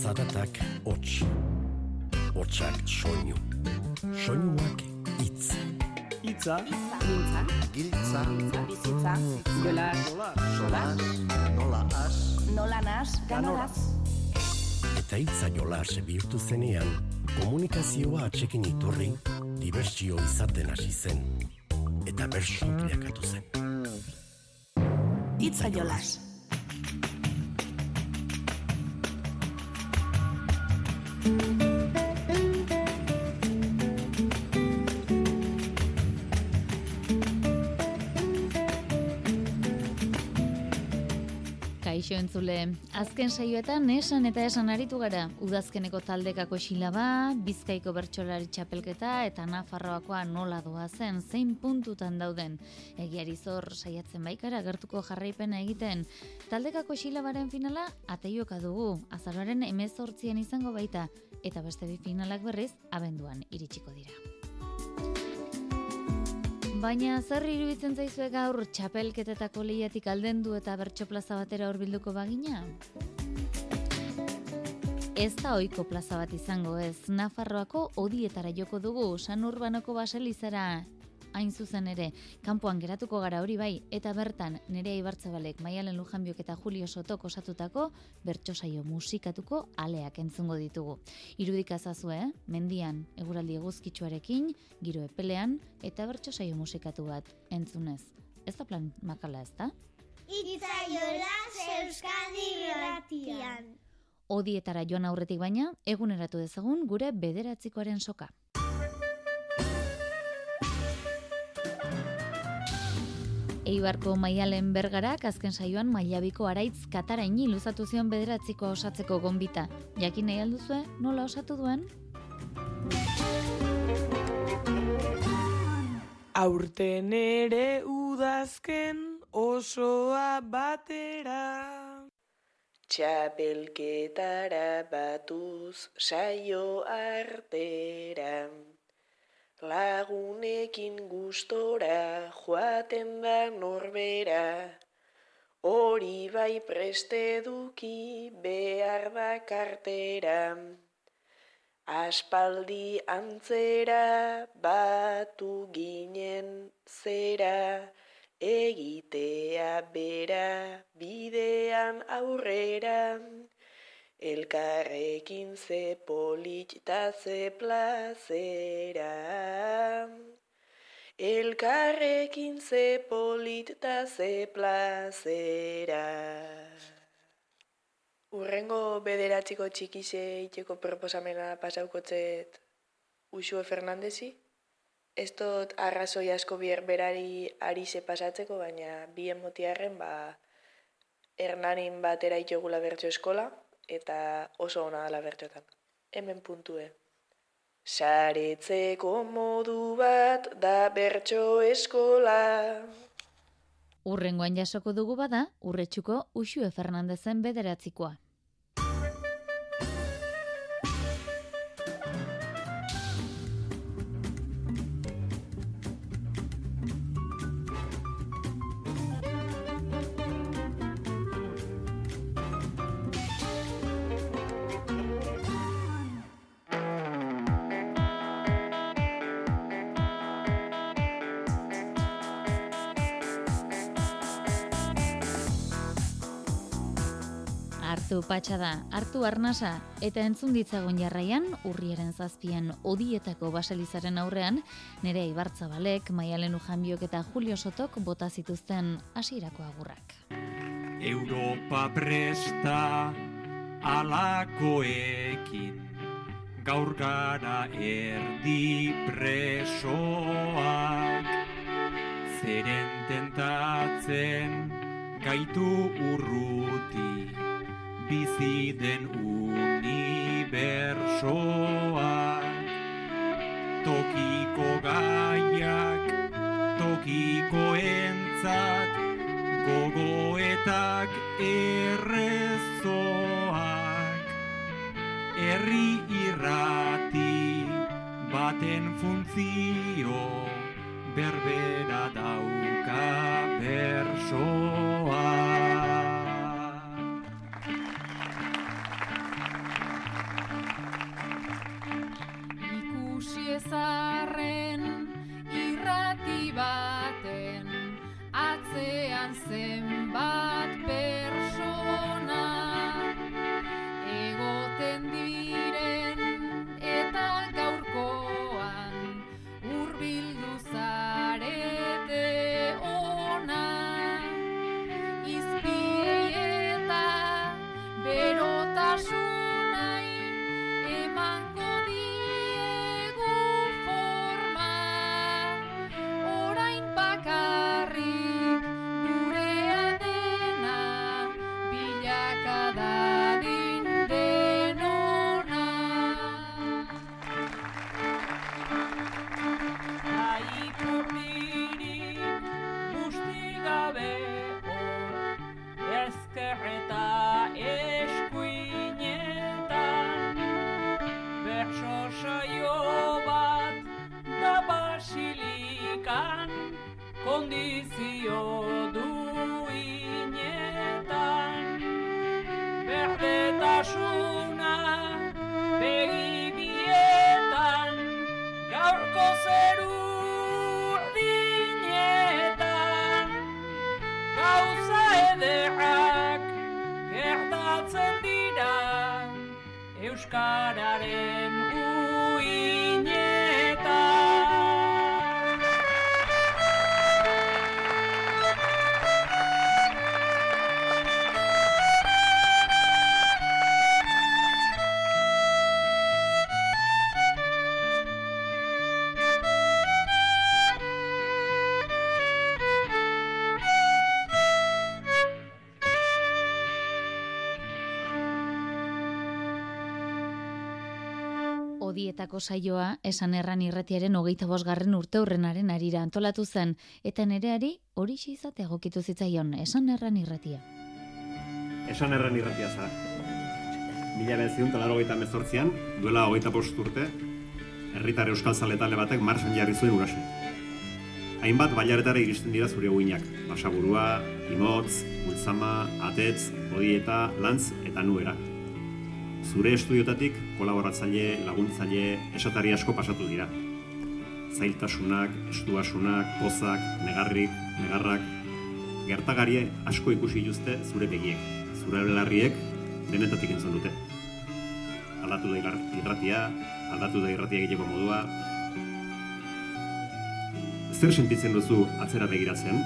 Zaratak hots, hotsak soinu, soinuak itz. Itza, Mintza, Giltza, bizitza, jola, sola, nola as, nola nas, ganoraz. Eta hitza jola bihurtu zenean, komunikazioa atxekin iturri, dibertsio izaten hasi zen. Eta bersu bilakatu zen. Itza jolas. Kaixo entzule, azken saioetan esan eta esan aritu gara, udazkeneko taldekako xilaba, bizkaiko bertsolari txapelketa eta nafarroakoa nola doa zen, zein puntutan dauden. Egiari zor saiatzen baikara gertuko jarraipena egiten. Taldekako xilabaren finala ateioka dugu, azaroaren emezortzien izango baita, eta beste bi finalak berriz abenduan iritsiko dira. Baina zer iruditzen zaizue gaur txapelketetako lehiatik aldendu eta bertso plaza batera hurbilduko bagina? Ez da ohiko plaza bat izango ez, Nafarroako odietara joko dugu, San Urbanoko baselizara hain zuzen ere, kanpoan geratuko gara hori bai, eta bertan nerea ibartzabalek, maialen lujanbiok eta Julio Sotok osatutako bertso saio musikatuko aleak entzungo ditugu. Irudika zazue, eh? mendian, eguraldi eguzkitsuarekin, giro epelean, eta bertso saio musikatu bat entzunez. Ez da plan makala ez da? Itzaiola Euskadi Irratian. Odietara joan aurretik baina, eguneratu dezagun gure bederatzikoaren soka. Eibarko maialen bergarak azken saioan mailabiko araitz kataraini luzatu zion bederatzikoa osatzeko gonbita. Jakin nahi alduzue, nola osatu duen? aurten ere udazken osoa batera. Txapelketara batuz saio artera. Lagunekin gustora joaten da norbera. Hori bai preste duki behar da kartera. Aspaldi antzera batu ginen zera. Egitea bera bidean aurrera. Elkarrekin ze polit eta ze plazera. Elkarrekin ze polit eta ze plazera. Urrengo bederatziko txikize itxeko proposamena pasaukotzet Usue Fernandezi. Ez dut arrazoi asko bier berari ari ze pasatzeko, baina bien motiarren ba Hernanin batera itxogula bertso eskola, eta oso ona dela bertxotan. Hemen puntue. Saretzeko modu bat da bertso eskola. Urrengoan jasoko dugu bada, urretxuko Uxue Fernandezen bederatzikoa. Patxada, hartu arnasa, eta entzun ditzagun jarraian, urriaren zazpian odietako baselizaren aurrean, nere ibartzabalek, maialen ujanbiok eta Julio Sotok bota zituzten hasierako agurrak. Europa presta alakoekin gaur gara erdi presoak zeren tentatzen gaitu urruti bizi den unibersoak tokiko gaiak tokiko entzat gogoetak errezoak herri irrati baten funtzio berbera dauka bersoa. zarren irrati baten atzean zen. Odietako saioa esan erran irratiaren hogeita bosgarren urte hurrenaren arira antolatu zen, eta nereari hori izatea egokitu zitzaion esan erran irratia. Esan erran irratia zara. Mila beziun talaro hogeita mezortzian, duela hogeita bost urte, herritar euskal zaletale batek marsan jarri zuen urasen. Hainbat bailaretara iristen dira zure uinak, basaburua, imotz, ultzama, atetz, odieta, lantz eta nuera. Zure estudiotatik kolaboratzaile, laguntzaile, esatari asko pasatu dira. Zailtasunak, estuasunak, pozak, negarrik, negarrak, gertagarie asko ikusi dituzte zure begiek. Zure belarriek denetatik entzun dute. Aldatu da irra- irratia, aldatu da irratia egiteko modua. Zer sentitzen duzu atzera begiratzen?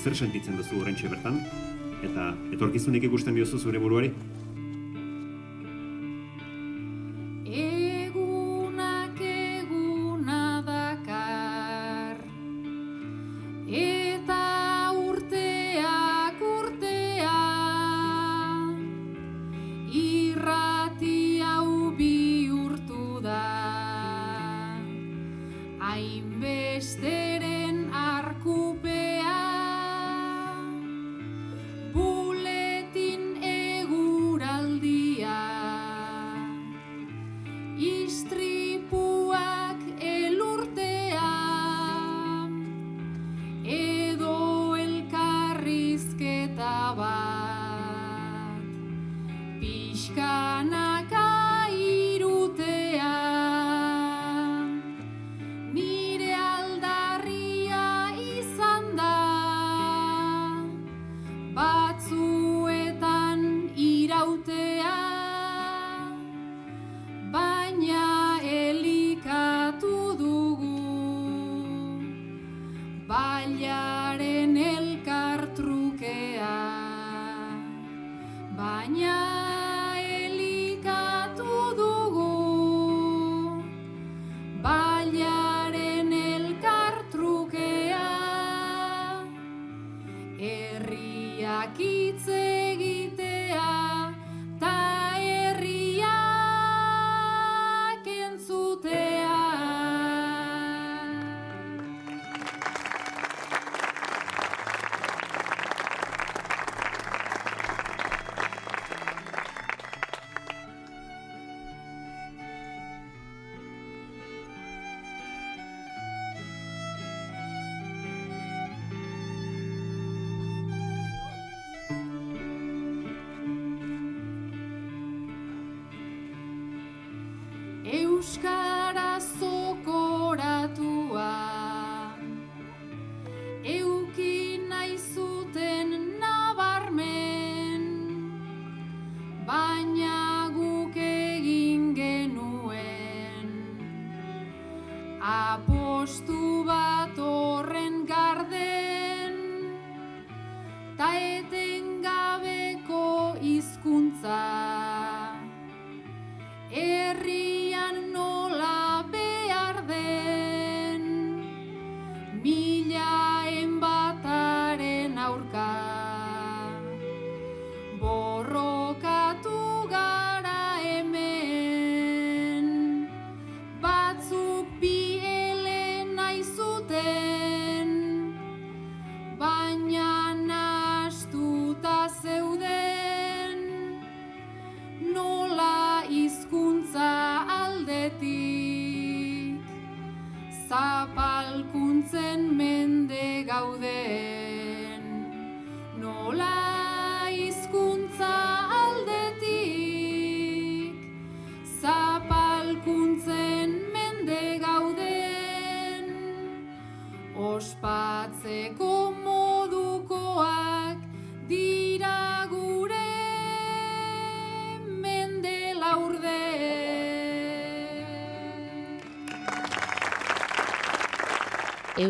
Zer sentitzen duzu oraintxe bertan? Eta etorkizunik ikusten diozu zure buruari?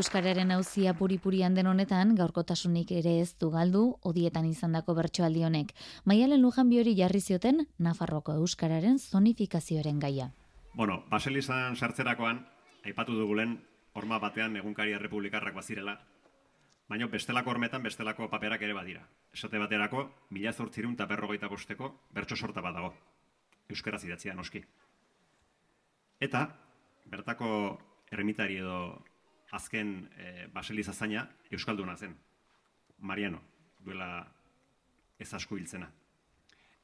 Euskararen auzia puri-purian den honetan, gaurkotasunik ere ez du galdu, odietan izandako bertsoaldi honek. Maialen lujan biori jarri zioten, Nafarroko Euskararen zonifikazioaren gaia. Bueno, baselizan sartzerakoan, aipatu dugulen, horma batean egunkari errepublikarrak bazirela, baina bestelako hormetan bestelako paperak ere badira. Esate baterako, mila zortzirun eta berrogeita bosteko bertso sorta bat dago. Euskaraz idatzia, noski. Eta, bertako erremitari edo azken e, baseliza zaina Euskalduna zen. Mariano, duela ez asko hiltzena.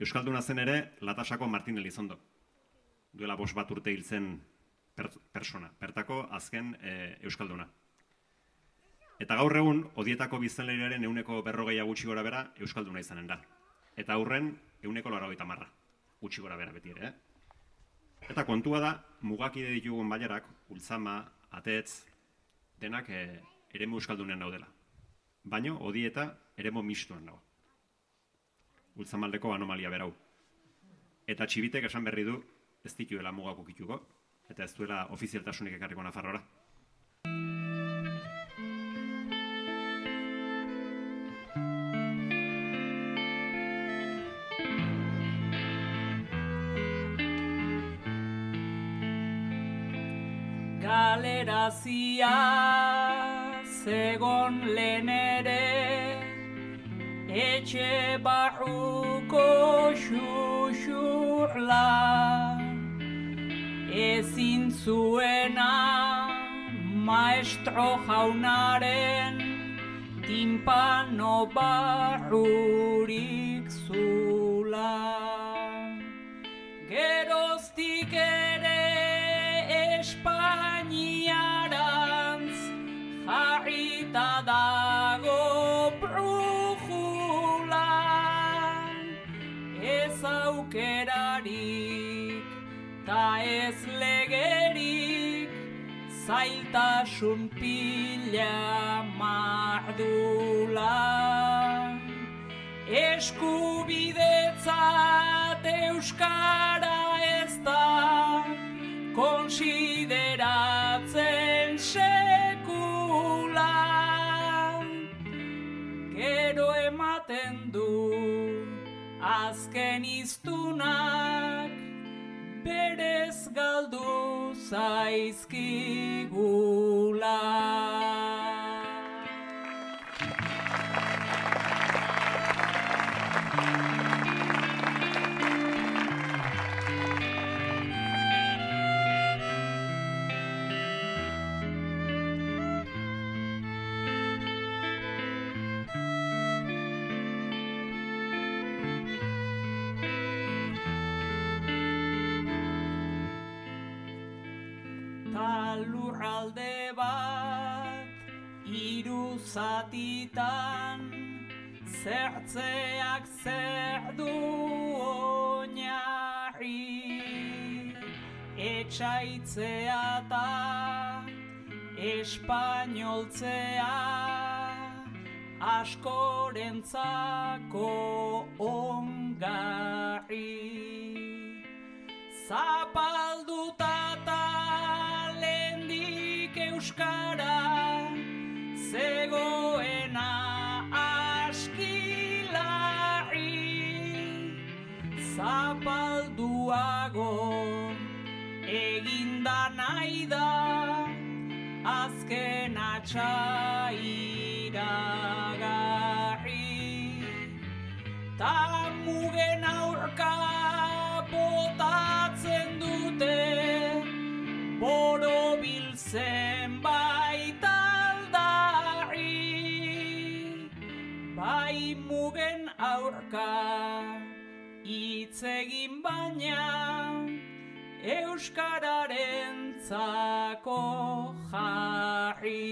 Euskalduna zen ere, Latasako Martin Elizondo. Duela bos bat urte hiltzen per, persona. Bertako azken e, Euskalduna. Eta gaur egun, odietako biztanleiraren euneko berrogeia gutxi gora bera Euskalduna izanen da. Eta aurren, euneko laragoita marra. Gutxi gora bera beti ere, eh? Eta kontua da, mugakide ditugun baiarak, ultzama, atetz, denak e, eremu euskaldunean daudela. Baino, odieta eremu mistuan dago. Ultzamaldeko anomalia berau. Eta txibitek esan berri du, ez dituela mugako kituko, eta ez duela ofizialtasunik ekarriko nafarrora. Galerazia zegon lehen ere etxe barruko xuxurla. Ezin zuena maestro jaunaren timpano barrurik zula aukerarik ta ez legerik zailtasun pila mardula. Eskubidetzat euskara ez da konsideratzen azken iztunak berez galdu zaizkigula zatitan zertzeak zer du oinarri. Etxaitzea ta espainoltzea askorentzako zapalduago eginda nahi da azken atxairagarri ta mugen aurka botatzen dute borobil zenbait aldarri bai mugen aurka egin baina euskararen zako jarri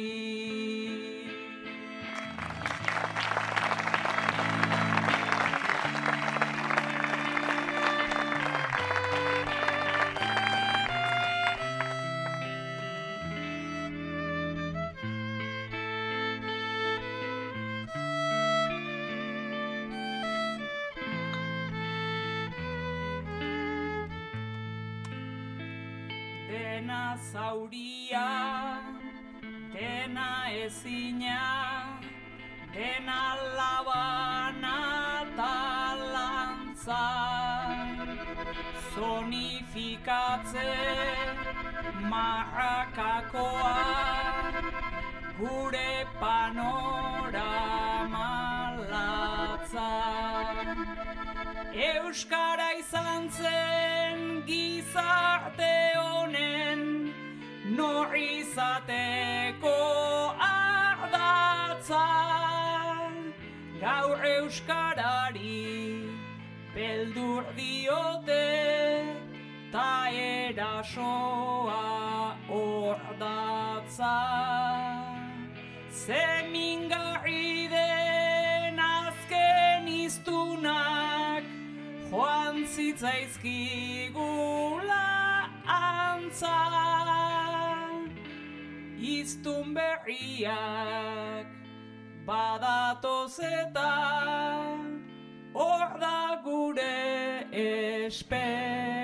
marrakakoa, gure panorama latza. Euskara izan zen gizarte honen nor izateko ardatza. Gaur Euskarari beldur diote ta erasoa hor datza. Zemingarri den azken iztunak joan zitzaizkigula antza. Iztun berriak badatoz eta hor da gure esperantza.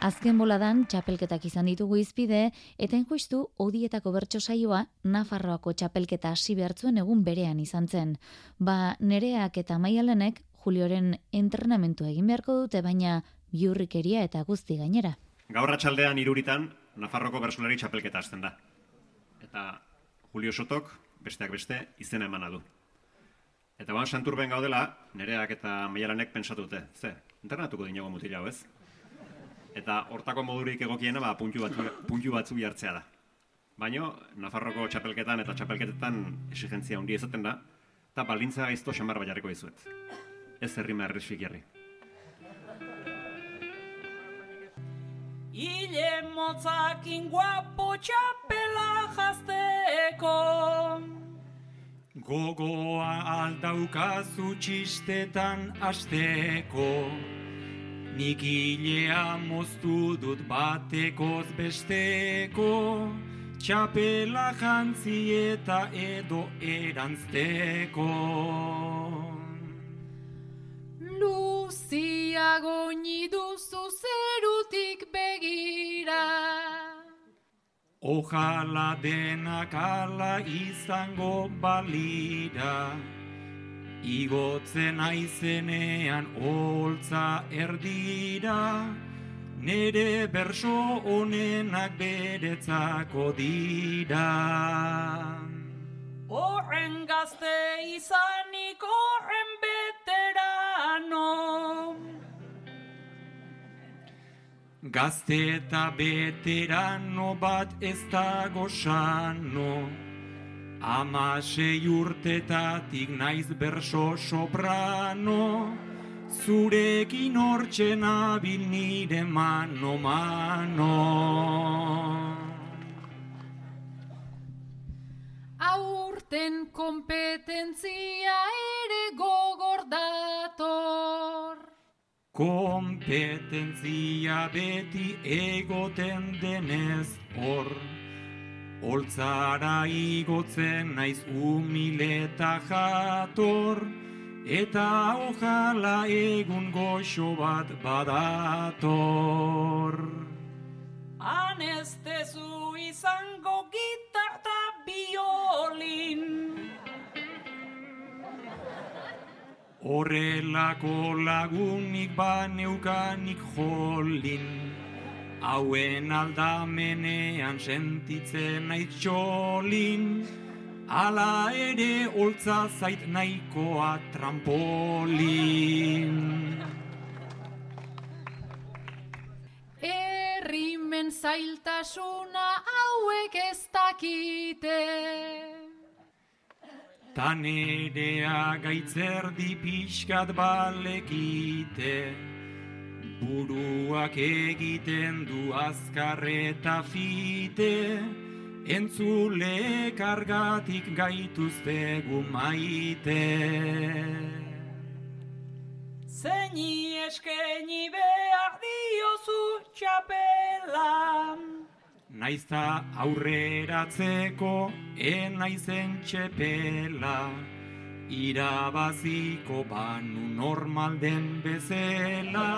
Azken boladan txapelketak izan ditugu izpide, eta justu odietako bertso saioa Nafarroako txapelketa hasi behartzuen egun berean izan zen. Ba, nereak eta maialenek Julioren entrenamentu egin beharko dute, baina biurrikeria eta guzti gainera. Gaur atxaldean iruritan, Nafarroko bersolari txapelketa hasten da. Eta Julio Sotok, besteak beste, izena emana du. Eta ban santurben gaudela, nereak eta maialanek pentsatu dute. Ze, internatuko dinago mutila ez? Eta hortako modurik egokiena ba, puntu, batzu, puntu batzu jartzea da. Baino, Nafarroko txapelketan eta txapelketetan exigentzia hundi izaten da, eta balintza gaizto xamar bat jarriko dizuet. Ez herrima erresik jarri. Ile motzakin guapo txapela jazteko Gogoa aldaukazu txistetan asteko Nik hilea moztu dut batekoz besteko Txapela jantzi eta edo erantzteko. Luziago duzu zerutik begira. Ojala denak ala izango balira Igotzen aizenean holtza erdira Nere berso honenak beretzako dira. Horren gazte izanik horren veterano Gazte eta veterano bat ez dago sano Amasei urtetatik naiz berso soprano Zurekin hortzen abil nire mano mano. Aurten kompetentzia ere gogor dator. Kompetentzia beti egoten denez hor Holtzara igotzen naiz humileta jator Eta ojala egun goxo bat badator. Anestezu izango gitar eta biolin. Horrelako lagunik baneukanik jolin Hauen aldamenean sentitzen naiz txolin. Ala ere holtza zait nahikoa trampolin. Herrimen zailtasuna hauek ez dakite. Ta nerea gaitzerdi pixkat balekite Buruak egiten du azkarreta fite Entzule kargatik gaituztegu maite. Zeini eskaini behar diozu txapela Naizta aurreratzeko enaizen txepela. Irabaziko banu normal den bezela,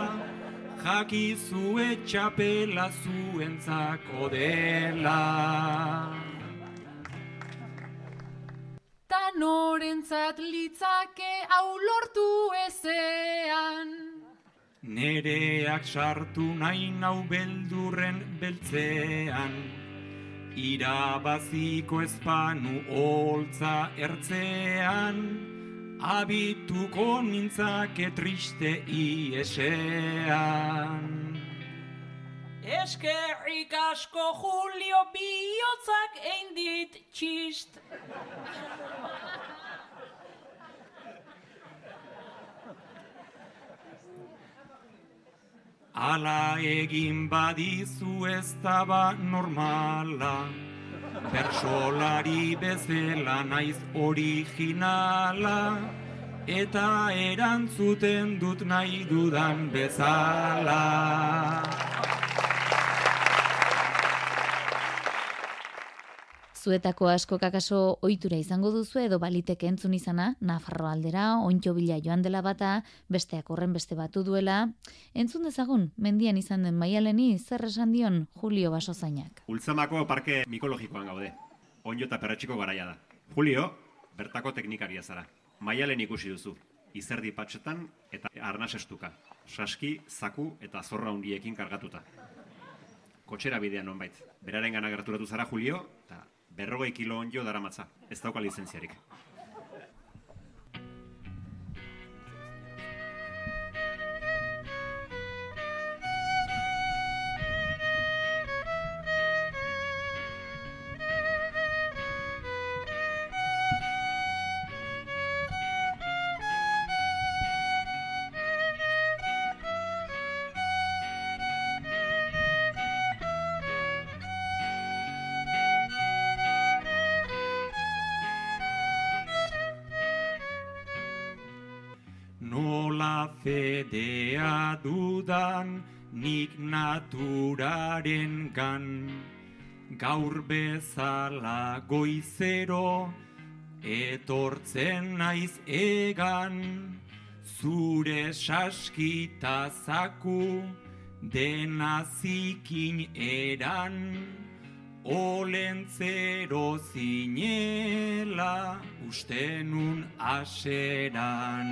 jakizue txapela zuentzako dela. Ta norentzat litzake hau lortu ezean. Nereak sartu nahi nau beldurren beltzean, irabaziko espanu holtza ertzean, abituko nintzake triste iesean. Eskerrik asko Julio bihotzak egin dit txist. Ala egin badizu ez da ba normala, bersolari bezala naiz originala, eta erantzuten dut nahi dudan bezala. Zuetako asko kakaso ohitura izango duzu edo baliteke entzun izana, Nafarro aldera, ontxo bila joan dela bata, besteak horren beste batu duela. Entzun dezagun, mendian izan den maialeni zer esan dion Julio Basozainak. Ultzamako parke mikologikoan gaude. Onjo eta perretxiko garaia da. Julio, bertako teknikaria zara. Maialen ikusi duzu. Izerdi patxetan eta arnas estuka. Saski, zaku eta zorra hundiekin kargatuta. Kotxera bidean nonbait. Beraren gana gerturatu zara Julio, eta berrogei kilo onjo daramatza. Ez dauka lizentziarik. Fedea dudan nik naturaren gan, gaur bezala goizero etortzen naiz egan, zure saskita zaku dena zikin eran, olentzero zinela ustenun aseran.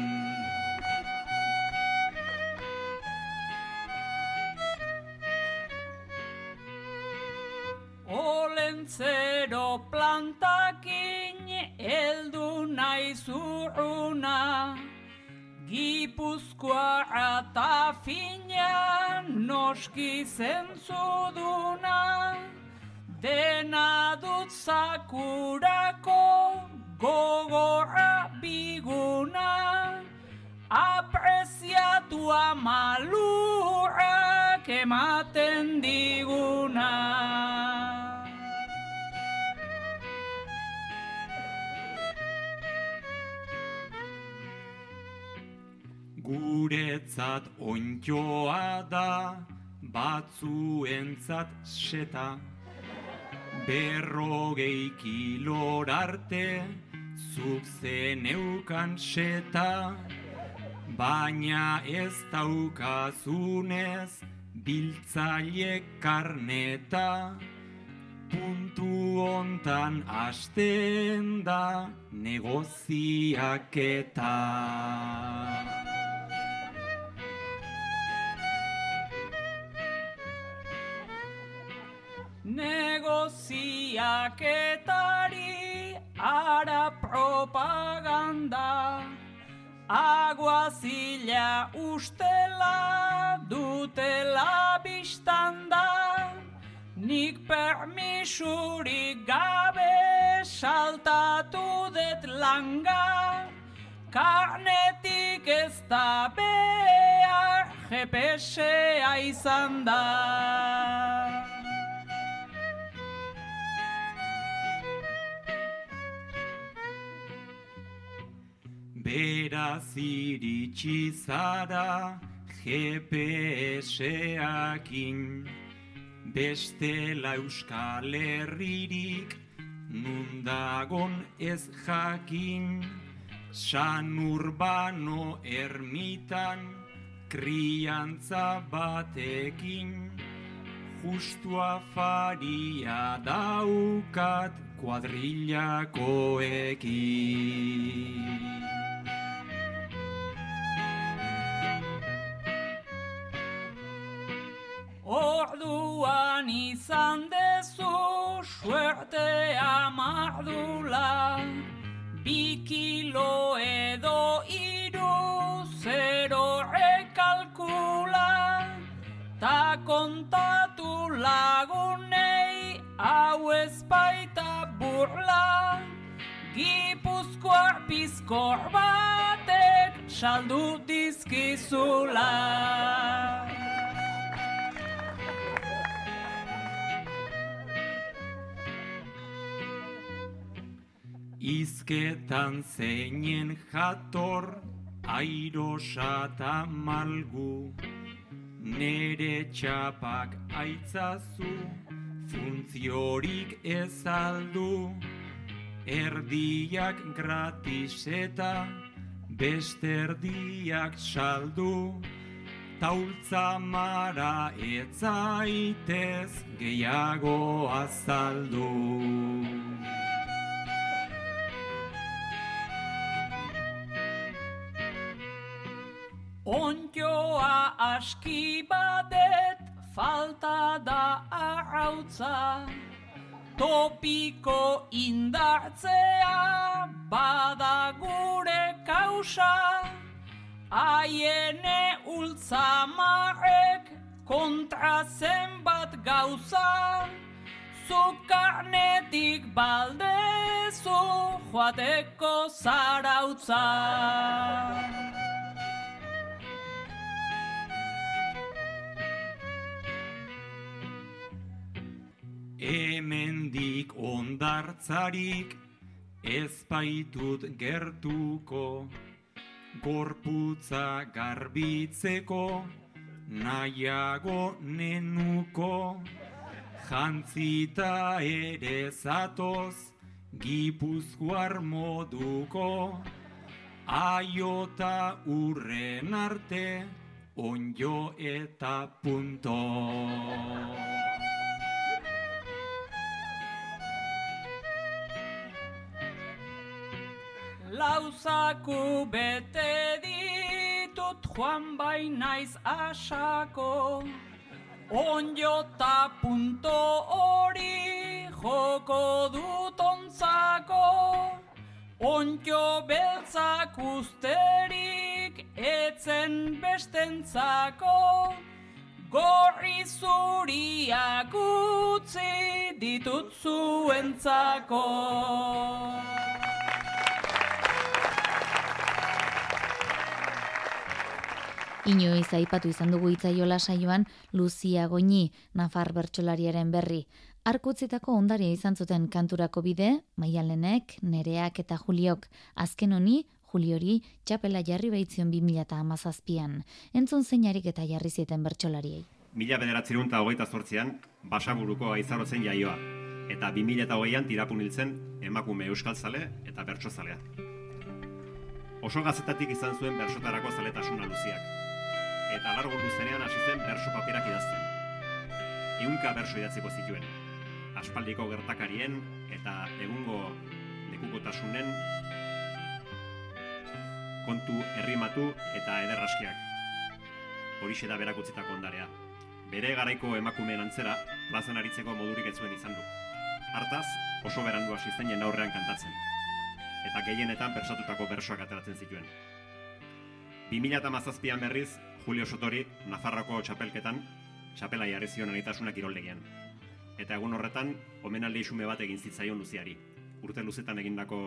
Olentzero plantakin eldu nahi zurruna, Gipuzkoa eta fina noski zentzuduna, Dena dut zakurako gogorra biguna, Apreziatua malurrak ematen diguna. Guretzat ontjoa da, batzuentzat seta. Berrogei kilor arte, zuk zeneukan seta. Baina ez daukazunez, biltzaile karneta. Puntu hontan hasten da negoziaketa. Negoziaketari ara propaganda. Aguazila ustela dutela biztanda. Nik permisurik gabe saltatu det langa. Karnetik ez da behar GPS-a izan da Beraz iritsi zara GPS-akin Bestela Euskal Herririk nundagon ez jakin. San Urbano ermitan kriantza batekin. Justua faria daukat kuadrillakoekin Orduan izan dezu suertea mardula Bi kilo edo iru zero rekalkula Ta kontatu lagunei hau ez baita burla. Gipuzkoar pizkor batek saldu dizkizula Izketan zeinen jator, airosa eta malgu, nere txapak aitzazu, funtziorik ez aldu, erdiak gratis eta beste erdiak saldu, taultza mara etzaitez gehiago azaldu. Aski badet falta da arrautza. Topiko indartzea bada gure kausa. Aiene ultzamarek kontra zenbat gauza. Zukarnetik baldezu joateko zarautza Hemendik ondartzarik ez baitut gertuko, gorputza garbitzeko nahiago nenuko, jantzita ere zatoz gipuzkoar moduko, aiota urren arte onjo eta punto. Lauzaku bete ditut joan bai naiz asako. Onjo ta punto hori joko dut ontzako. Onjo beltzak usterik etzen bestentzako. Gorri zuriak utzi ditut zuentzako Inoiz aipatu izan dugu itzaiola saioan Luzia Goñi, Nafar bertsolariaren berri. Arkutzitako ondaria izan zuten kanturako bide, Maialenek, Nereak eta Juliok. Azken honi, Juliori, txapela jarri baitzion 2008an. Entzun zeinarik eta jarri zieten bertsolariei. Mila bederatzerun eta hogeita zortzian, basaburuko aizarotzen jaioa. Eta 2008an tirapun hiltzen emakume euskaltzale eta bertsozalea. Oso gazetatik izan zuen bersotarako zaletasuna luziak. Eta largo luzenean hasi zen berso paperak idazten. Ehunka berso idatziko zituen. Aspaldiko gertakarien eta egungo lekukotasunen kontu herrimatu eta ederraskiak. Horixe da berak utzitako ondarea. Bere garaiko emakumeen antzera, plazan aritzeko modurik ez zuen izan du. Hartaz, oso berandu hasi zen jende aurrean kantatzen. Eta gehienetan persatutako bersoak ateratzen zituen. 2017an berriz, Julio Sotori, Nafarroko txapelketan, txapela jarri zion anitasunak iroldegian. Eta egun horretan, omenaldi isume bat egin zitzaion luziari. Urte luzetan egindako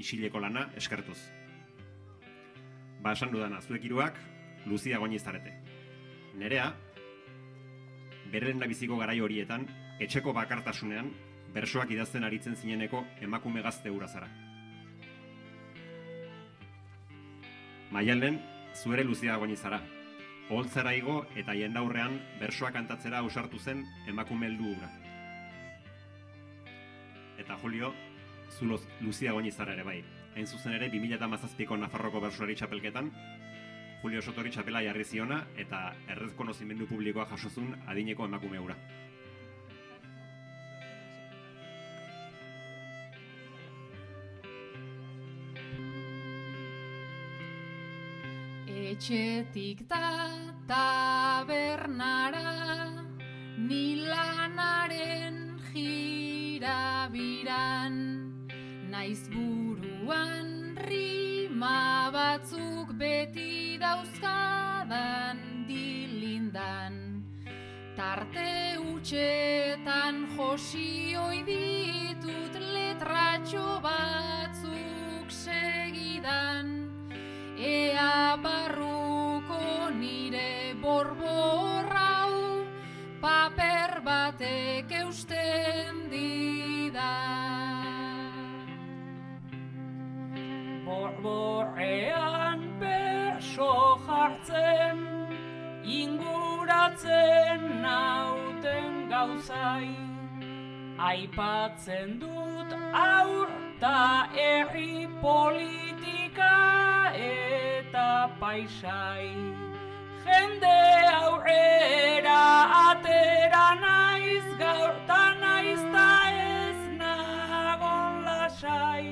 isileko lana eskertuz. Ba, esan dudana, zuek hiruak Luzia goini zarete. Nerea, beren biziko garai horietan, etxeko bakartasunean, bersoak idazten aritzen zineneko emakume gazte hura zara. Maialen, zuere Luzia goini zara. Oholtzara igo eta jendaurrean bersoak kantatzera ausartu zen emakume heldu. Eta Julio, zu Luzia goini zara ere bai. hain zuzen ere 2017ko Nafarroko bersolari txapelketan, Julio Sotori txapela jarri ziona eta errez konozimendu publikoa jasozun adineko emakume hura. Etxetik da tabernara, nilanaren jirabiran, naiz buruan rima batzuk beti dauzkadan dilindan. Tarte utxetan josioi ditut letratxo batzuk segidan, Ea borborrau paper batek eusten didan. Borborrean beso jartzen, inguratzen nauten gauzai. Aipatzen dut aur ta herri politika eta paisai. Jende aurrera atera naiz gaur ta naiz ta ez nagon lasai.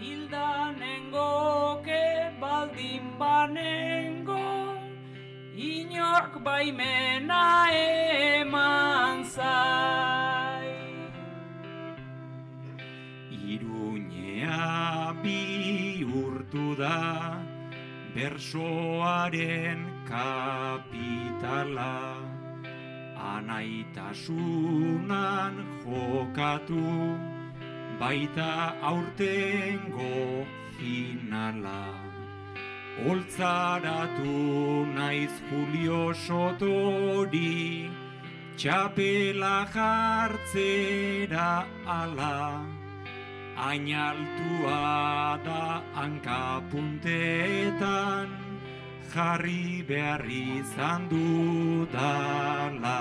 Hildanengoke baldin banengo, inork baimena eman zai. Iruñea bihurtu da bersoaren kapitala. Anaitasunan jokatu baita aurtengo finala. Oltzaratu naiz Julio Sotori txapela jartzera ala. Ainaltua da hankapuntetan jarri behar izan dudala.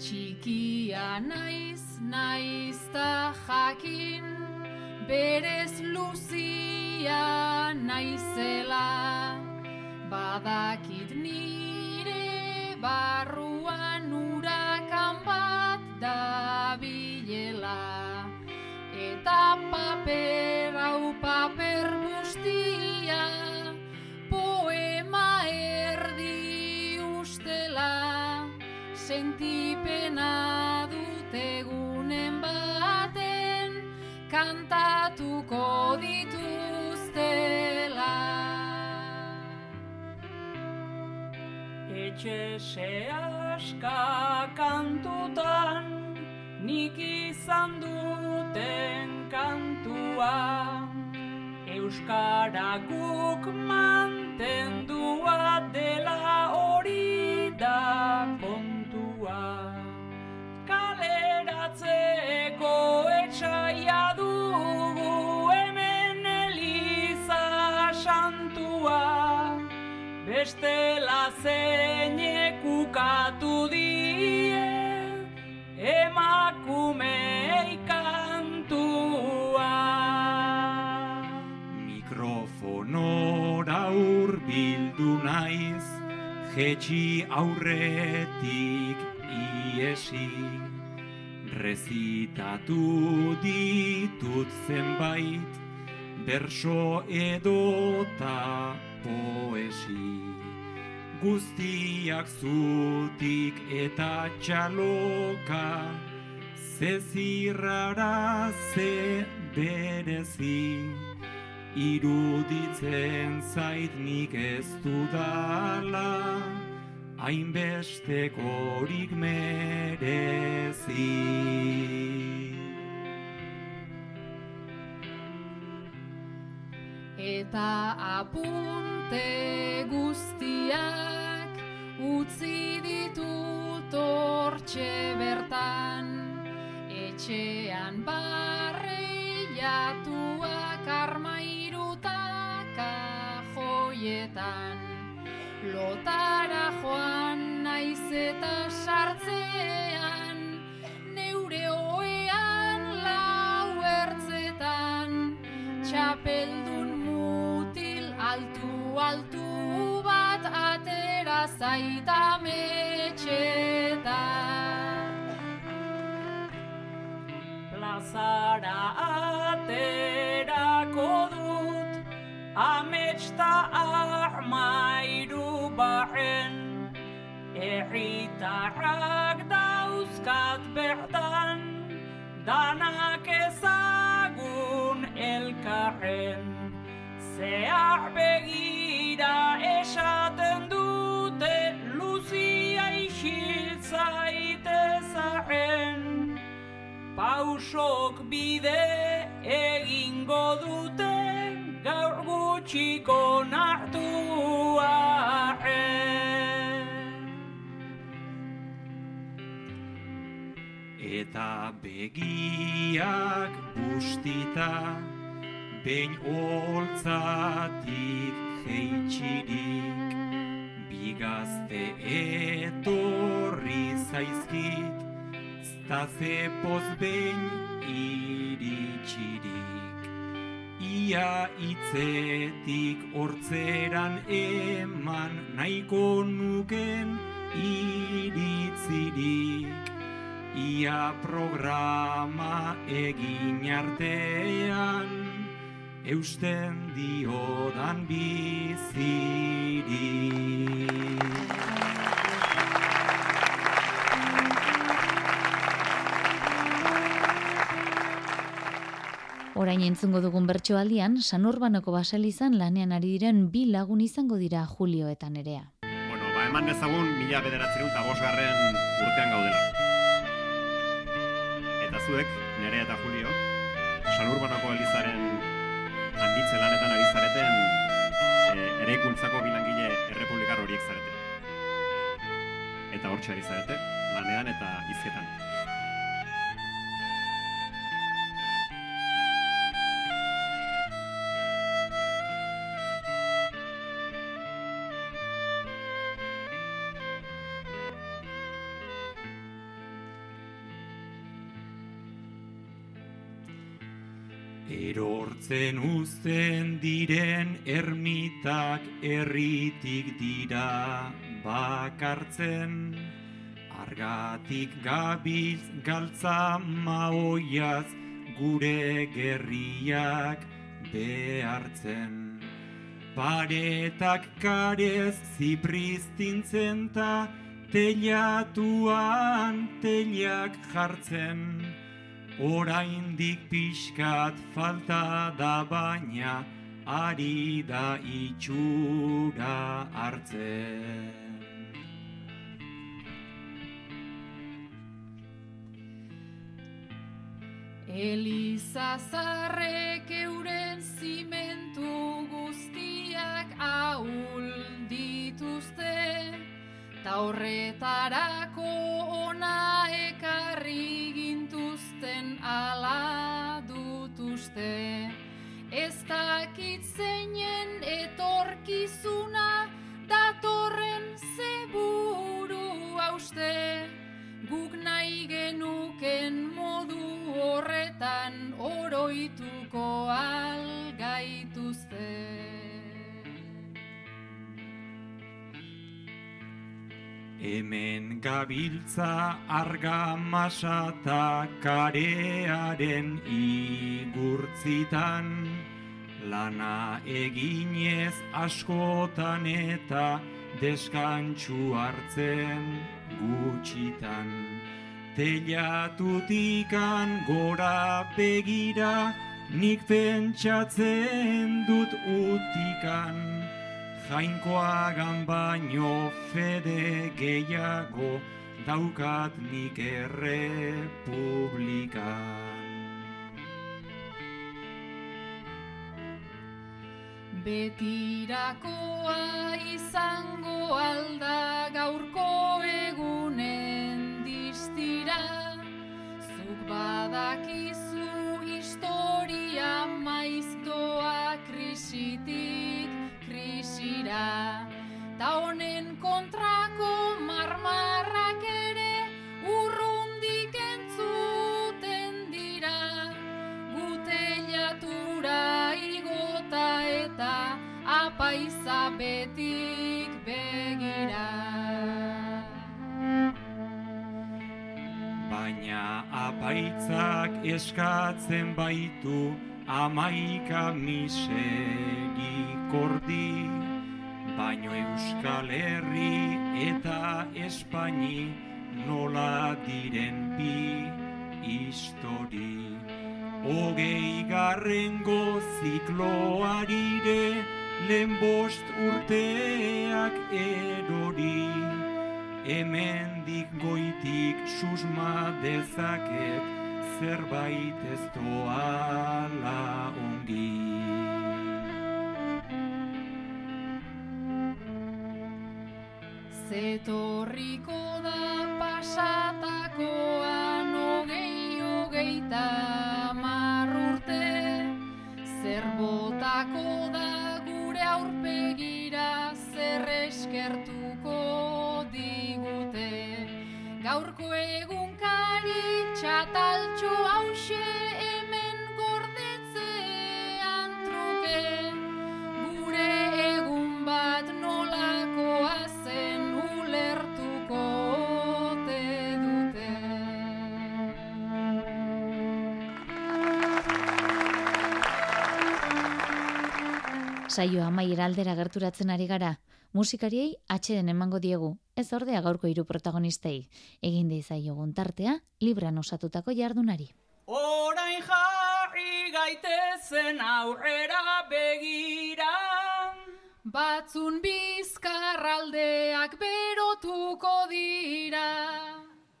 Txikia naiz, naiz ta jakin, berez luzia naizela, badakit nire barruan paper hau paper guztia, poema erdi ustela, sentipena dut egunen baten, kantatuko dituztela. Etxe sehaska kantutan nik izan duten kantua Euskara guk mantendua dela hori da kontua. Kaleratzeko etxaia dugu hemen eliza santua. Bestela zeinek ukatu die emakumei Mikrofonora hurbildu naiz, jetxi aurretik iesi. Rezitatu ditut zenbait, berso edota poesi. Guztiak zutik eta txaloka, ze zirrara ze berezi. Iruditzen zait nik ez dudala, hainbestekorik merezi. Eta apunte guztiak utzi ditut hortxe bertan Etxean barreiatuak armairutaka joietan Lotara joan naiz eta sartzean, neure oean lau ertzetan, txapeldun mutil altu altu bat atera zaita metxetan. Plazara aterako dut, ametsta armairu barren, erritarrak dauzkat bertan, danak ezagun elkarren. Zehar begira esaten dute Luzia isiltzaitezaren Pausok bide gutxiko nartuaren Eta begiak bustita Behin holtzatik jeitxirik Bigazte etorri zaizkit Zta zepoz behin iritsirik Ia itzetik hortzeran eman Nahiko nuken iritzirik Ia programa egin artean Eusten diodan bizirik Orain entzungo dugun bertsoaldian, San Urbanoko baselizan lanean ari diren bi lagun izango dira Julio eta Nerea. Bueno, ba, eman dezagun mila bederatzerun eta bosgarren urtean gaudela. Eta zuek, Nerea eta Julio, San Urbanoko Elizaren handitze lanetan ari zareten e, eraikuntzako bilangile errepublikar horiek zarete. Eta hortxe ari zarete, lanean eta izketan. Erortzen uzten diren ermitak erritik dira bakartzen. Argatik gabiltz galtza maoiaz gure gerriak behartzen. Paretak karez zipristintzen ta telatuan telak jartzen Oraindik pixkat falta da baina ari da itxura hartzen. Eliza zarrek euren zimentu guztiak ahul dituzte, ta horretarako ona ekarri gintuzten ala dutuzte. Ez dakit zeinen etorkizuna datorren zeburu hauste. Guk nahi genuken modu horretan oroituko algaituzte. Hemen gabiltza argamasa eta karearen igurtzitan, lana eginez askotan eta deskantxu hartzen gutxitan. Telatutikan gora begira, nik pentsatzen dut utikan, jainkoagan baino fede gehiago daukat nik errepublikan. Betirakoa izango alda gaurko egunen distira Zuk badakizu historia maiztoa krisitik dira. Ta honen kontrako marmarrak ere urrundik entzuten dira. Gutelatura igota eta apaiza betik begira. Baina apaitzak eskatzen baitu amaika misegi kordi. Baino Euskal Herri eta Espaini nola diren bi histori. Hogei garrengo zikloarire lehen bost urteak erori. Hemendik goitik susma dezaket zerbait ez doala ongi. Zetorriko da pasatakoan hogei hogeita hamar urte. Zer botako da gure aurpegira zer eskertuko digute? Gaurko egunkari Saioa amaiera aldera gerturatzen ari gara. Musikariei atxeden emango diegu, ez ordea gaurko hiru protagonistei. Egin deizaiogun tartea, libran osatutako jardunari. Orain jarri gaitezen aurrera begira. Batzun bizkarraldeak berotuko dira.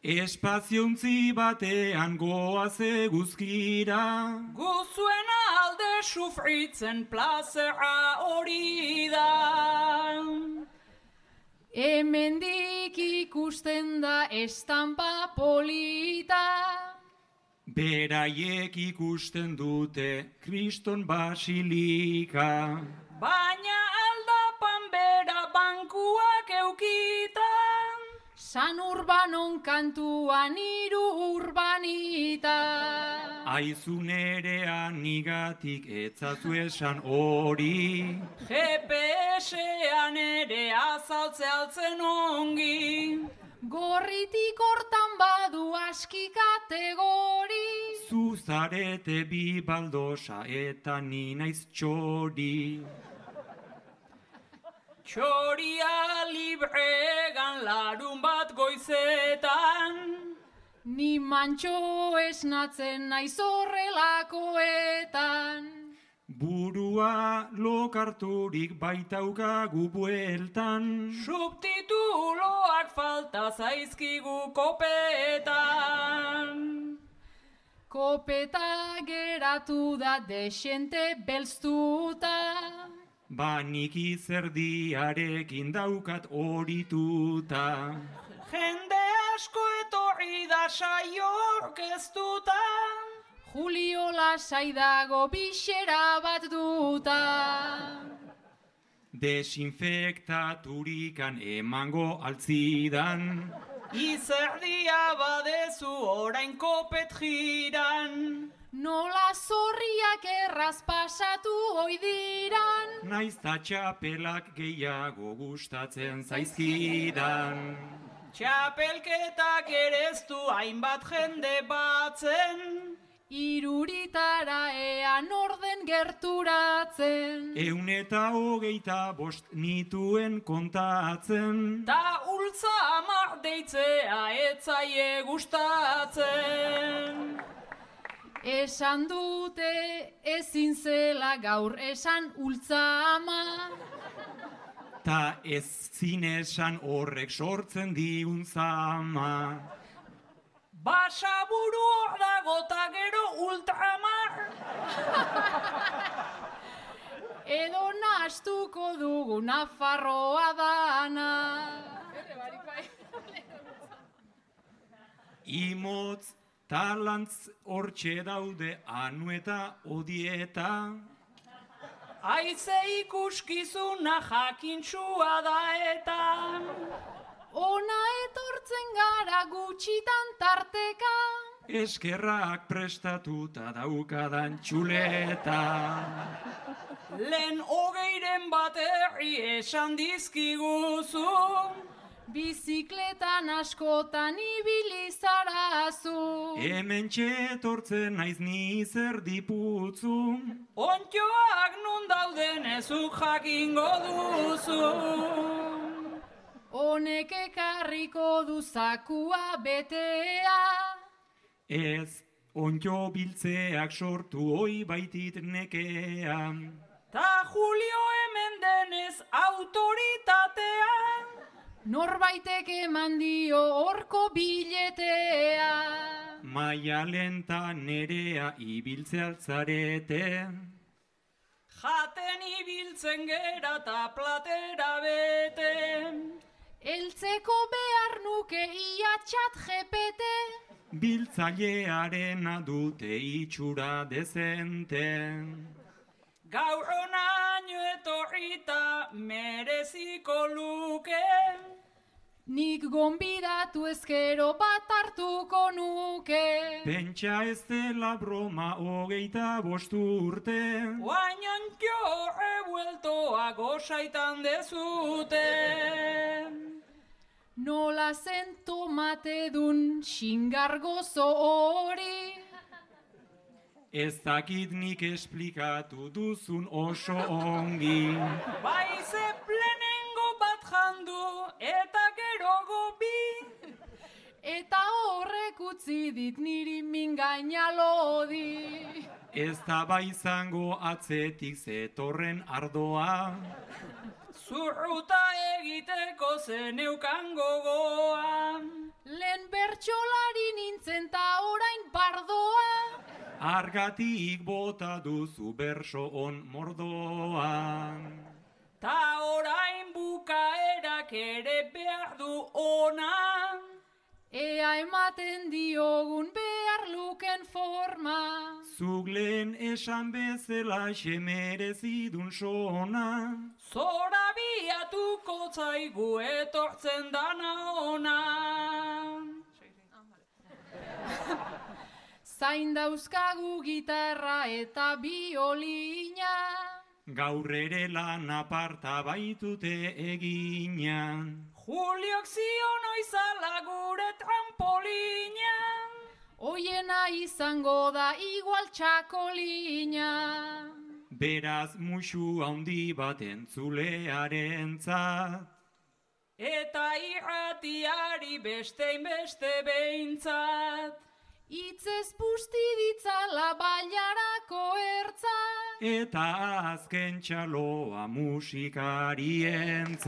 Espaziontzi batean goaz eguzkira. Guzuen alde sufritzen plazera hori da. Hemendik ikusten da estampa polita. Beraiek ikusten dute kriston basilika. Baina aldapan bera bankuak eukita. San urbanon kantuan iru urbanita. Aizun erean nigatik etzazu esan hori. GPS-ean ere azaltze altzen ongi. Gorritik hortan badu aski kategori. Zuzarete bi baldosa eta ni naiz txori. Txoria libregan larun bat goizetan. Ni mantxo esnatzen naiz horrelakoetan. Burua lokarturik baitaukagu bueltan. Subtituloak falta zaizkigu kopetan. Kopeta geratu da desente belztuta. Ba nik izerdiarekin daukat horituta. Jende asko etorri da saio orkestuta. Julio lasai dago bixera bat duta. Desinfektaturikan emango altzidan. Izerdia badezu orain kopet jiran. Nola zorriak erraz pasatu oidiran. Naiz ta txapelak gehiago gustatzen zaizkidan. Txapelketak ereztu hainbat jende batzen. Iruritara ean orden gerturatzen. Eun eta hogeita bost nituen kontatzen. Ta ultza amar deitzea etzaie gustatzen. Esan dute ezin zela gaur esan ultza ama. Ta ez zinesan horrek sortzen digun zama. Basaburu hor dago ta gero ultramar. Edo nastuko dugu Nafarroa dana. Imotz talantz hortxe daude anu eta odieta. Aize ikuskizuna jakintsua da eta. Ona etortzen gara gutxitan tarteka. Eskerrak prestatuta daukadan txuleta. Lehen hogeiren baterri esan dizkiguzu. Bizikletan askotan ibili zarazu. Hemen txetortzen naiz ni zer diputzu. Ontioak nun dauden ezuk jakingo duzu. Honek ekarriko du zakua betea. Ez, ontjo biltzeak sortu oi baitit nekea. Ta Julio hemen denez autoritatea. Norbaitek eman dio horko biletea. Maia lenta nerea ibiltze altzarete. Jaten ibiltzen gera ta platera bete. Eltzeko behar nuke ia txat jepete. Biltzailearena dute itxura dezente. Gaur onaino etorrita mereziko luke. Nik gonbidatu ezkero bat hartuko nuke. Pentsa ez dela broma hogeita bostu urte. Oain jo revueltoa gozaitan dezute. Nola zen tomate dun xingargozo hori. Ez dakit nik esplikatu duzun oso ongi. Bai ze plenengo bat jandu eta gero gobi. Eta horrek utzi dit niri mingaina lodi. Ez da bai izango atzetik zetorren ardoa. Zurruta egiteko zeneukan gogoa. Lehen bertxolari nintzen ta orain pardoa. Argatik bota duzu berso on mordoan. Ta orain bukaerak ere behar du ona. Ea ematen diogun behar luken forma. Zuk lehen esan bezala xemerezidun sona. Zora biatuko zaigu etortzen dana ona. Zain dauzkagu gitarra eta biolina. Gaur ere lan aparta baitute egina. Juliok zion oizala gure trampolina. Oiena izango da igual txakolina. Beraz musu handi bat entzulearen Eta irratiari bestein beste behintzat. Itzez busti ditzala bailarako ertza. Eta azken txaloa musikarientzat.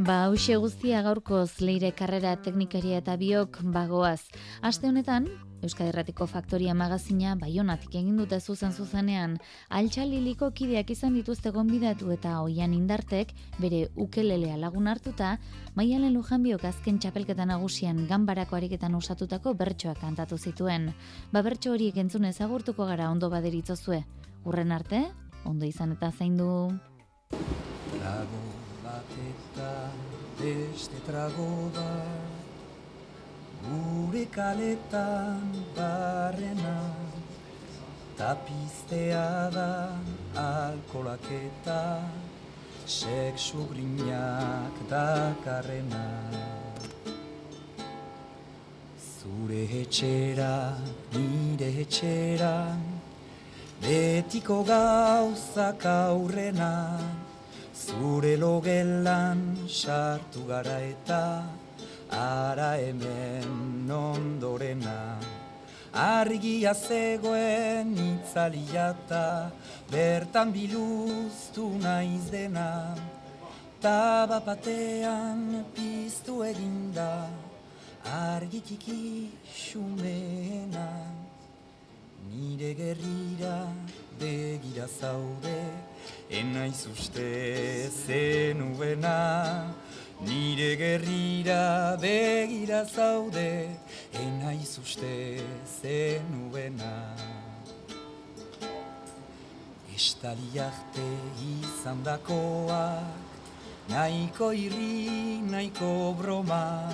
Ba, hause guztia gaurkoz leire karrera teknikaria eta biok bagoaz. Aste honetan, Euskadi Erratiko Faktoria magazina baionatik egin dute zuzen zuzenean, altxaliliko kideak izan dituzte gonbidatu eta oian indartek, bere ukelelea lagun hartuta, maialen lujan biok azken txapelketan nagusian ganbarako ariketan osatutako bertsoak kantatu zituen. Ba bertso horiek entzunez agurtuko gara ondo baderitzozue. Urren arte, ondo izan eta zain du. Trago bat eta beste trago bat Gure kaletan barrena Tapiztea da alkolak eta Sexu grinak dakarrena. Zure etxera, nire etxera Betiko gauzak aurrena. Zure logelan sartu gara eta Ara hemen ondorena Argia zegoen itzaliata Bertan biluztu naiz dena. Taba batean piztu eginda Argitiki xumena. Nire gerrira begira zaude Enaiz uste zenuena Nire gerrira begira zaude Enaiz uste zenuena Este Estali arte izan dakoak, nahiko irri, nahiko broma,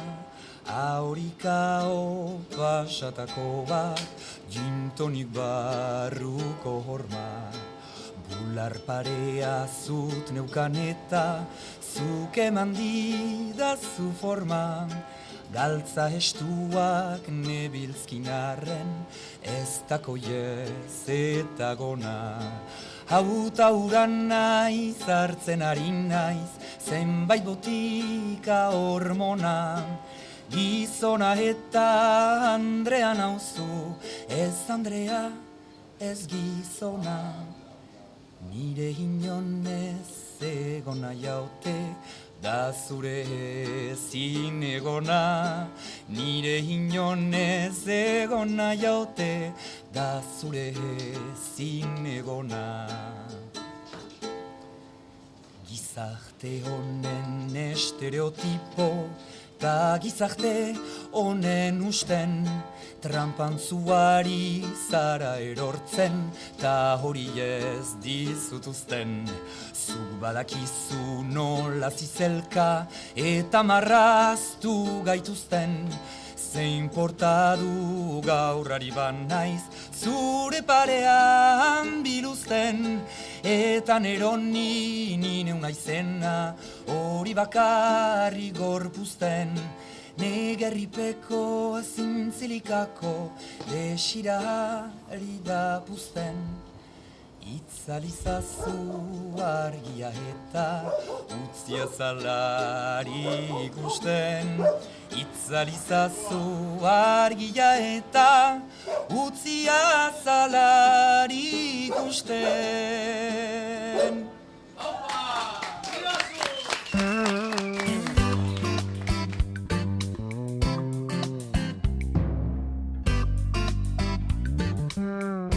aurikao pasatako bat, jintonik barruko horma. Bular parea zut neukan eta, zuk eman didazu forma, galtza estuak nebilzkinarren, ez dako ez eta gona. Hauta uran naiz, hartzen ari naiz, zenbait botika hormona. Gizona eta Andrea nauzu, ez Andrea, ez gizona. Nire inonez egona jaute, da zure ezin egona. Nire inonez egona jaute, da zure ezin egona. Gizarte honen estereotipo, ta gizarte honen usten, trampan zuari zara erortzen, ta hori ez dizutuzten. Zu badakizu nola zizelka eta marraztu gaituzten, zein portadu gaurrari ban naiz, zure parean biluzten, eta neroni nine unaizena, hori bakarri gorpuzten, negerripeko zintzilikako, desirari da puzten. Itzalizazu argia eta utzia zalari ikusten. Itzalizazu argia eta utzia zalari ikusten. Mm.